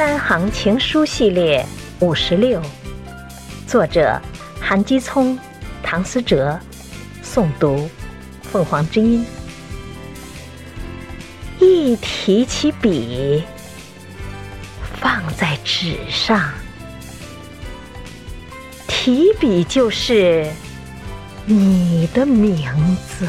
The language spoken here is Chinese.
三行情书系列五十六，作者韩基聪、唐思哲，诵读凤凰之音。一提起笔，放在纸上，提笔就是你的名字。